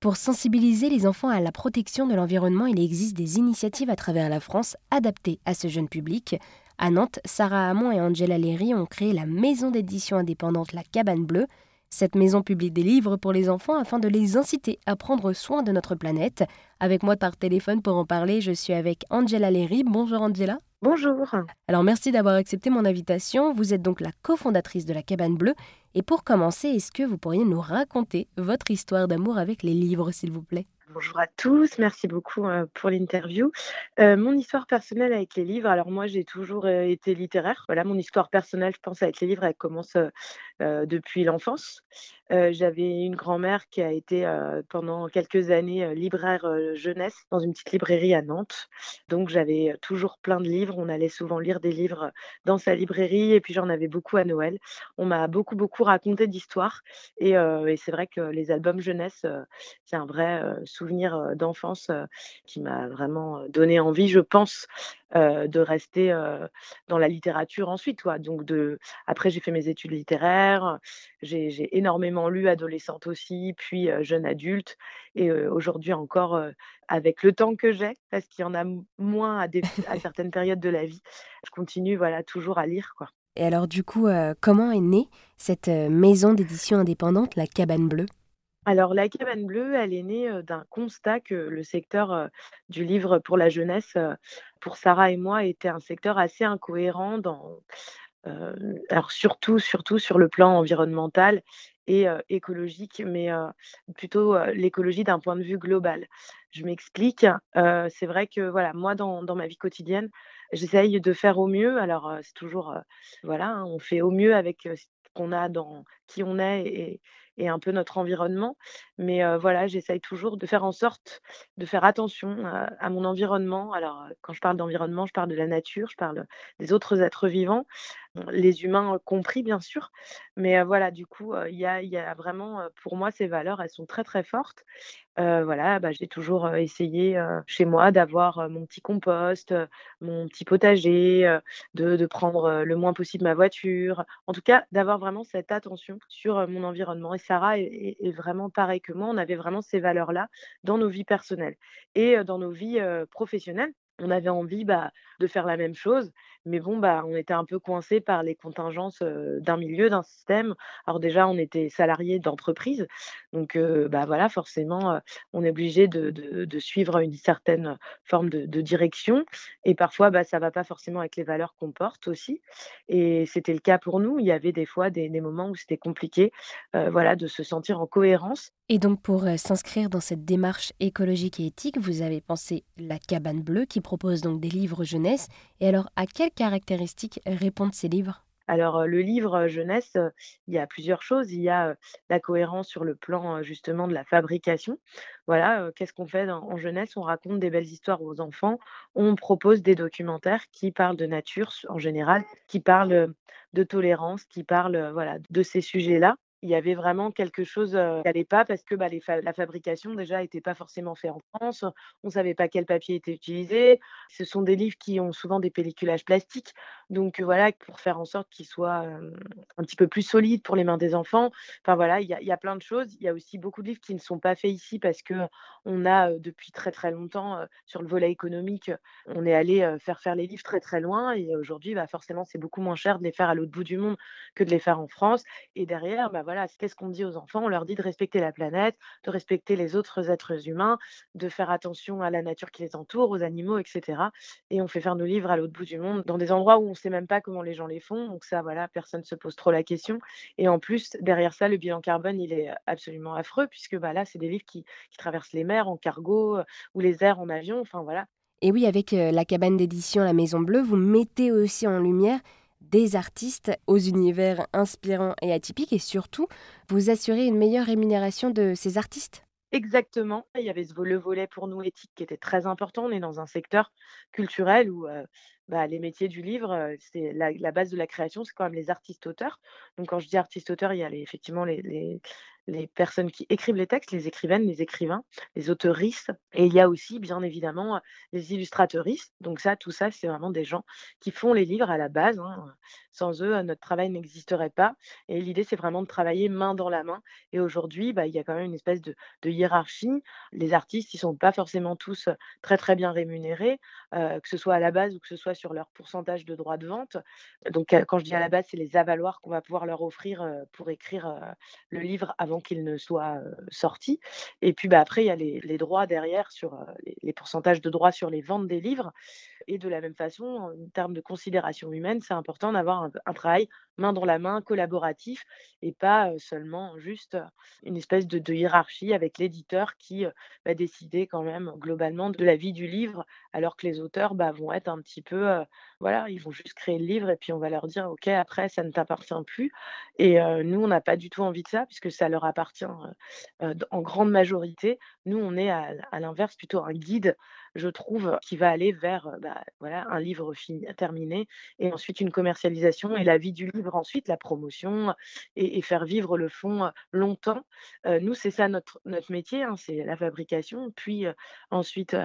Pour sensibiliser les enfants à la protection de l'environnement, il existe des initiatives à travers la France adaptées à ce jeune public. À Nantes, Sarah Hamon et Angela Léry ont créé la maison d'édition indépendante La Cabane Bleue. Cette maison publie des livres pour les enfants afin de les inciter à prendre soin de notre planète. Avec moi par téléphone pour en parler, je suis avec Angela Léry. Bonjour Angela. Bonjour. Alors merci d'avoir accepté mon invitation. Vous êtes donc la cofondatrice de la Cabane Bleue. Et pour commencer, est-ce que vous pourriez nous raconter votre histoire d'amour avec les livres, s'il vous plaît? Bonjour à tous, merci beaucoup euh, pour l'interview. Euh, mon histoire personnelle avec les livres, alors moi j'ai toujours euh, été littéraire. Voilà, mon histoire personnelle, je pense, avec les livres, elle commence depuis l'enfance. J'avais une grand-mère qui a été pendant quelques années libraire jeunesse dans une petite librairie à Nantes. Donc j'avais toujours plein de livres. On allait souvent lire des livres dans sa librairie et puis j'en avais beaucoup à Noël. On m'a beaucoup, beaucoup raconté d'histoires. Et, et c'est vrai que les albums jeunesse, c'est un vrai souvenir d'enfance qui m'a vraiment donné envie, je pense, de rester dans la littérature ensuite. Donc de... Après, j'ai fait mes études littéraires, j'ai énormément lu adolescente aussi, puis jeune adulte, et aujourd'hui encore, avec le temps que j'ai, parce qu'il y en a moins à, à, certaines périodes de la vie, je continue voilà, toujours à lire. Quoi. Et alors du coup, comment est née cette maison d'édition indépendante, la Cabane Bleue? Alors, la cabane bleue, elle est née d'un constat que le secteur du livre pour la jeunesse, pour Sarah et moi, était un secteur assez incohérent dans, alors surtout, surtout sur le plan environnemental et écologique, mais plutôt l'écologie d'un point de vue global. Je m'explique. c'est vrai que voilà, moi, dans, dans ma vie quotidienne, j'essaye de faire au mieux. Alors, c'est toujours, voilà, hein, on fait au mieux avec ce qu'on a dans qui on est et, et un peu notre environnement. Mais voilà, j'essaye toujours de faire en sorte de faire attention à, mon environnement. Alors, quand je parle d'environnement, je parle de la nature, je parle des autres êtres vivants, les humains compris, bien sûr. Mais voilà, du coup, il y, a, vraiment, pour moi, ces valeurs, elles sont très, très fortes. voilà, bah, j'ai toujours essayé chez moi d'avoir mon petit compost, mon petit potager, de, prendre le moins possible ma voiture. En tout cas, d'avoir vraiment cette attention sur mon environnement. Et Sarah est, est vraiment pareil que moi. On avait vraiment ces valeurs-là dans nos vies personnelles et dans nos vies professionnelles on avait envie bah, de faire la même chose, mais bon, bah, on était un peu coincé par les contingences d'un milieu, d'un système. Alors déjà, on était salarié d'entreprise, donc bah, voilà, forcément, on est obligé de, suivre une certaine forme de, direction, et parfois, bah, ça va pas forcément avec les valeurs qu'on porte aussi. Et c'était le cas pour nous. Il y avait des fois des, moments où c'était compliqué, voilà, de se sentir en cohérence. Et donc, pour s'inscrire dans cette démarche écologique et éthique, vous avez pensé la cabane bleue qui propose donc des livres jeunesse. Et alors, à quelles caractéristiques répondent ces livres? Alors, le livre jeunesse, il y a plusieurs choses. Il y a la cohérence sur le plan justement de la fabrication. Voilà, qu'est-ce qu'on fait en jeunesse? On raconte des belles histoires aux enfants. On propose des documentaires qui parlent de nature en général, qui parlent de tolérance, qui parlent voilà, de ces sujets-là il y avait vraiment quelque chose qui n'allait pas parce que bah, la fabrication déjà n'était pas forcément faite en France. On ne savait pas quel papier était utilisé. Ce sont des livres qui ont souvent des pelliculages plastiques. Donc voilà, pour faire en sorte qu'ils soient un petit peu plus solides pour les mains des enfants. Enfin voilà, il y, a plein de choses. Il y a aussi beaucoup de livres qui ne sont pas faits ici parce que on a depuis très très longtemps sur le volet économique, on est allé faire faire les livres très très loin et aujourd'hui, bah, forcément, c'est beaucoup moins cher de les faire à l'autre bout du monde que de les faire en France. Et derrière, bah, voilà, qu'est-ce qu'on dit aux enfants? On leur dit de respecter la planète, de respecter les autres êtres humains, de faire attention à la nature qui les entoure, aux animaux, etc. Et on fait faire nos livres à l'autre bout du monde, dans des endroits où on ne sait même pas comment les gens les font. Donc ça, voilà, personne ne se pose trop la question. Et en plus, derrière ça, le bilan carbone, il est absolument affreux, puisque bah, là, c'est des livres qui, traversent les mers en cargo ou les airs en avion. Enfin voilà. Et oui, avec la cabane d'édition La Maison Bleue, vous mettez aussi en lumière des artistes aux univers inspirants et atypiques et surtout vous assurez une meilleure rémunération de ces artistes? Exactement. Il y avait le volet pour nous éthique qui était très important. On est dans un secteur culturel où bah, les métiers du livre, c'est la, base de la création, c'est quand même les artistes-auteurs. Donc quand je dis artistes-auteurs, il y a effectivement les, les personnes qui écrivent les textes, les écrivaines, les écrivains, les auteuristes. Et il y a aussi, bien évidemment, les illustrateuristes. Donc ça, tout ça, c'est vraiment des gens qui font les livres à la base. Hein. Sans eux, notre travail n'existerait pas. Et l'idée, c'est vraiment de travailler main dans la main. Et aujourd'hui, bah, il y a quand même une espèce de, hiérarchie. Les artistes, ils ne sont pas forcément tous très, très bien rémunérés, que ce soit à la base ou que ce soit sur leur pourcentage de droits de vente. Donc, quand je dis à la base, c'est les avaloirs qu'on va pouvoir leur offrir pour écrire le livre avant qu'il ne soit sorti. Et puis, bah, après, il y a les, droits derrière sur les, pourcentages de droits sur les ventes des livres. Et de la même façon, en termes de considération humaine, c'est important d'avoir un, travail main dans la main, collaboratif, et pas seulement juste une espèce de, hiérarchie avec l'éditeur qui va décider quand même globalement de la vie du livre, alors que les auteurs bah, vont être un petit peu, voilà, ils vont juste créer le livre et puis on va leur dire, OK, après, ça ne t'appartient plus. Et nous, on n'a pas du tout envie de ça, puisque ça leur appartient en grande majorité. Nous, on est à, l'inverse plutôt un guide je trouve, qui va aller vers bah, voilà, un livre fini, terminé et ensuite une commercialisation et la vie du livre ensuite, la promotion et, faire vivre le fond longtemps. nous, c'est ça notre, notre métier, hein, c'est la fabrication, puis ensuite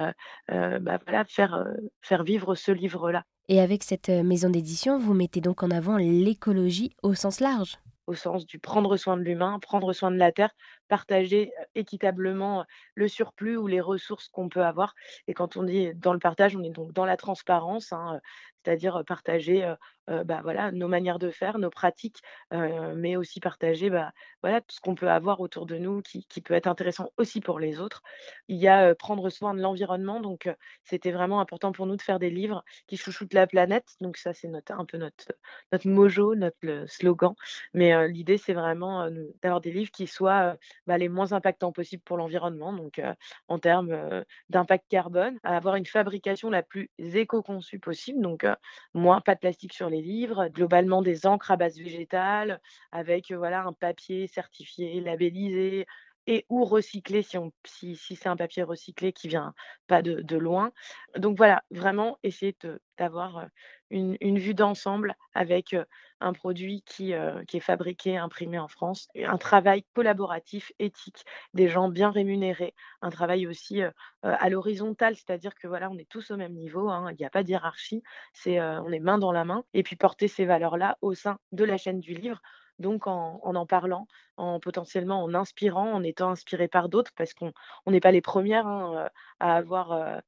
bah, faire, faire vivre ce livre-là. Et avec cette maison d'édition, vous mettez donc en avant l'écologie au sens large. Au sens du prendre soin de l'humain, prendre soin de la terre, partager équitablement le surplus ou les ressources qu'on peut avoir. Et quand on dit dans le partage, on est donc dans la transparence, hein, c'est-à-dire partager bah, voilà, nos manières de faire, nos pratiques, mais aussi partager bah, voilà, tout ce qu'on peut avoir autour de nous qui, peut être intéressant aussi pour les autres. Il y a prendre soin de l'environnement, donc c'était vraiment important pour nous de faire des livres qui chouchoutent la planète. Donc ça, c'est notre, un peu notre, notre mojo, notre slogan. Mais l'idée, c'est vraiment d'avoir des livres qui soient bah, les moins impactants possibles pour l'environnement, donc en termes d'impact carbone, avoir une fabrication la plus éco-conçue possible, donc moins pas de plastique sur les livres, globalement des encres à base végétale, avec voilà un papier certifié, labellisé, et ou recyclé si, c'est un papier recyclé qui vient pas de, loin. Donc voilà, vraiment essayer d'avoir une, vue d'ensemble avec un produit qui, est fabriqué, imprimé en France, un travail collaboratif, éthique, des gens bien rémunérés, un travail aussi à l'horizontale, c'est-à-dire que voilà, on est tous au même niveau, hein, il n'y a pas de hiérarchie, c'est on est main dans la main, et puis porter ces valeurs-là au sein de la chaîne du livre donc en, en, parlant, en potentiellement en inspirant, en étant inspiré par d'autres, parce qu'on n'est pas les premières hein, à avoir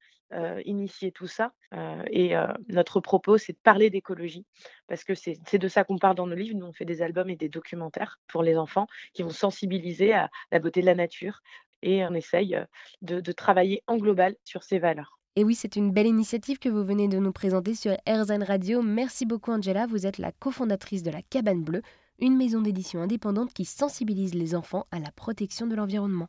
initié tout ça. et notre propos, c'est de parler d'écologie, parce que c'est de ça qu'on parle dans nos livres. Nous, on fait des albums et des documentaires pour les enfants qui vont sensibiliser à la beauté de la nature, et on essaye de, de travailler en global sur ces valeurs. Et oui, c'est une belle initiative que vous venez de nous présenter sur RZN Radio. Merci beaucoup Angela, vous êtes la cofondatrice de la Cabane Bleue, une maison d'édition indépendante qui sensibilise les enfants à la protection de l'environnement.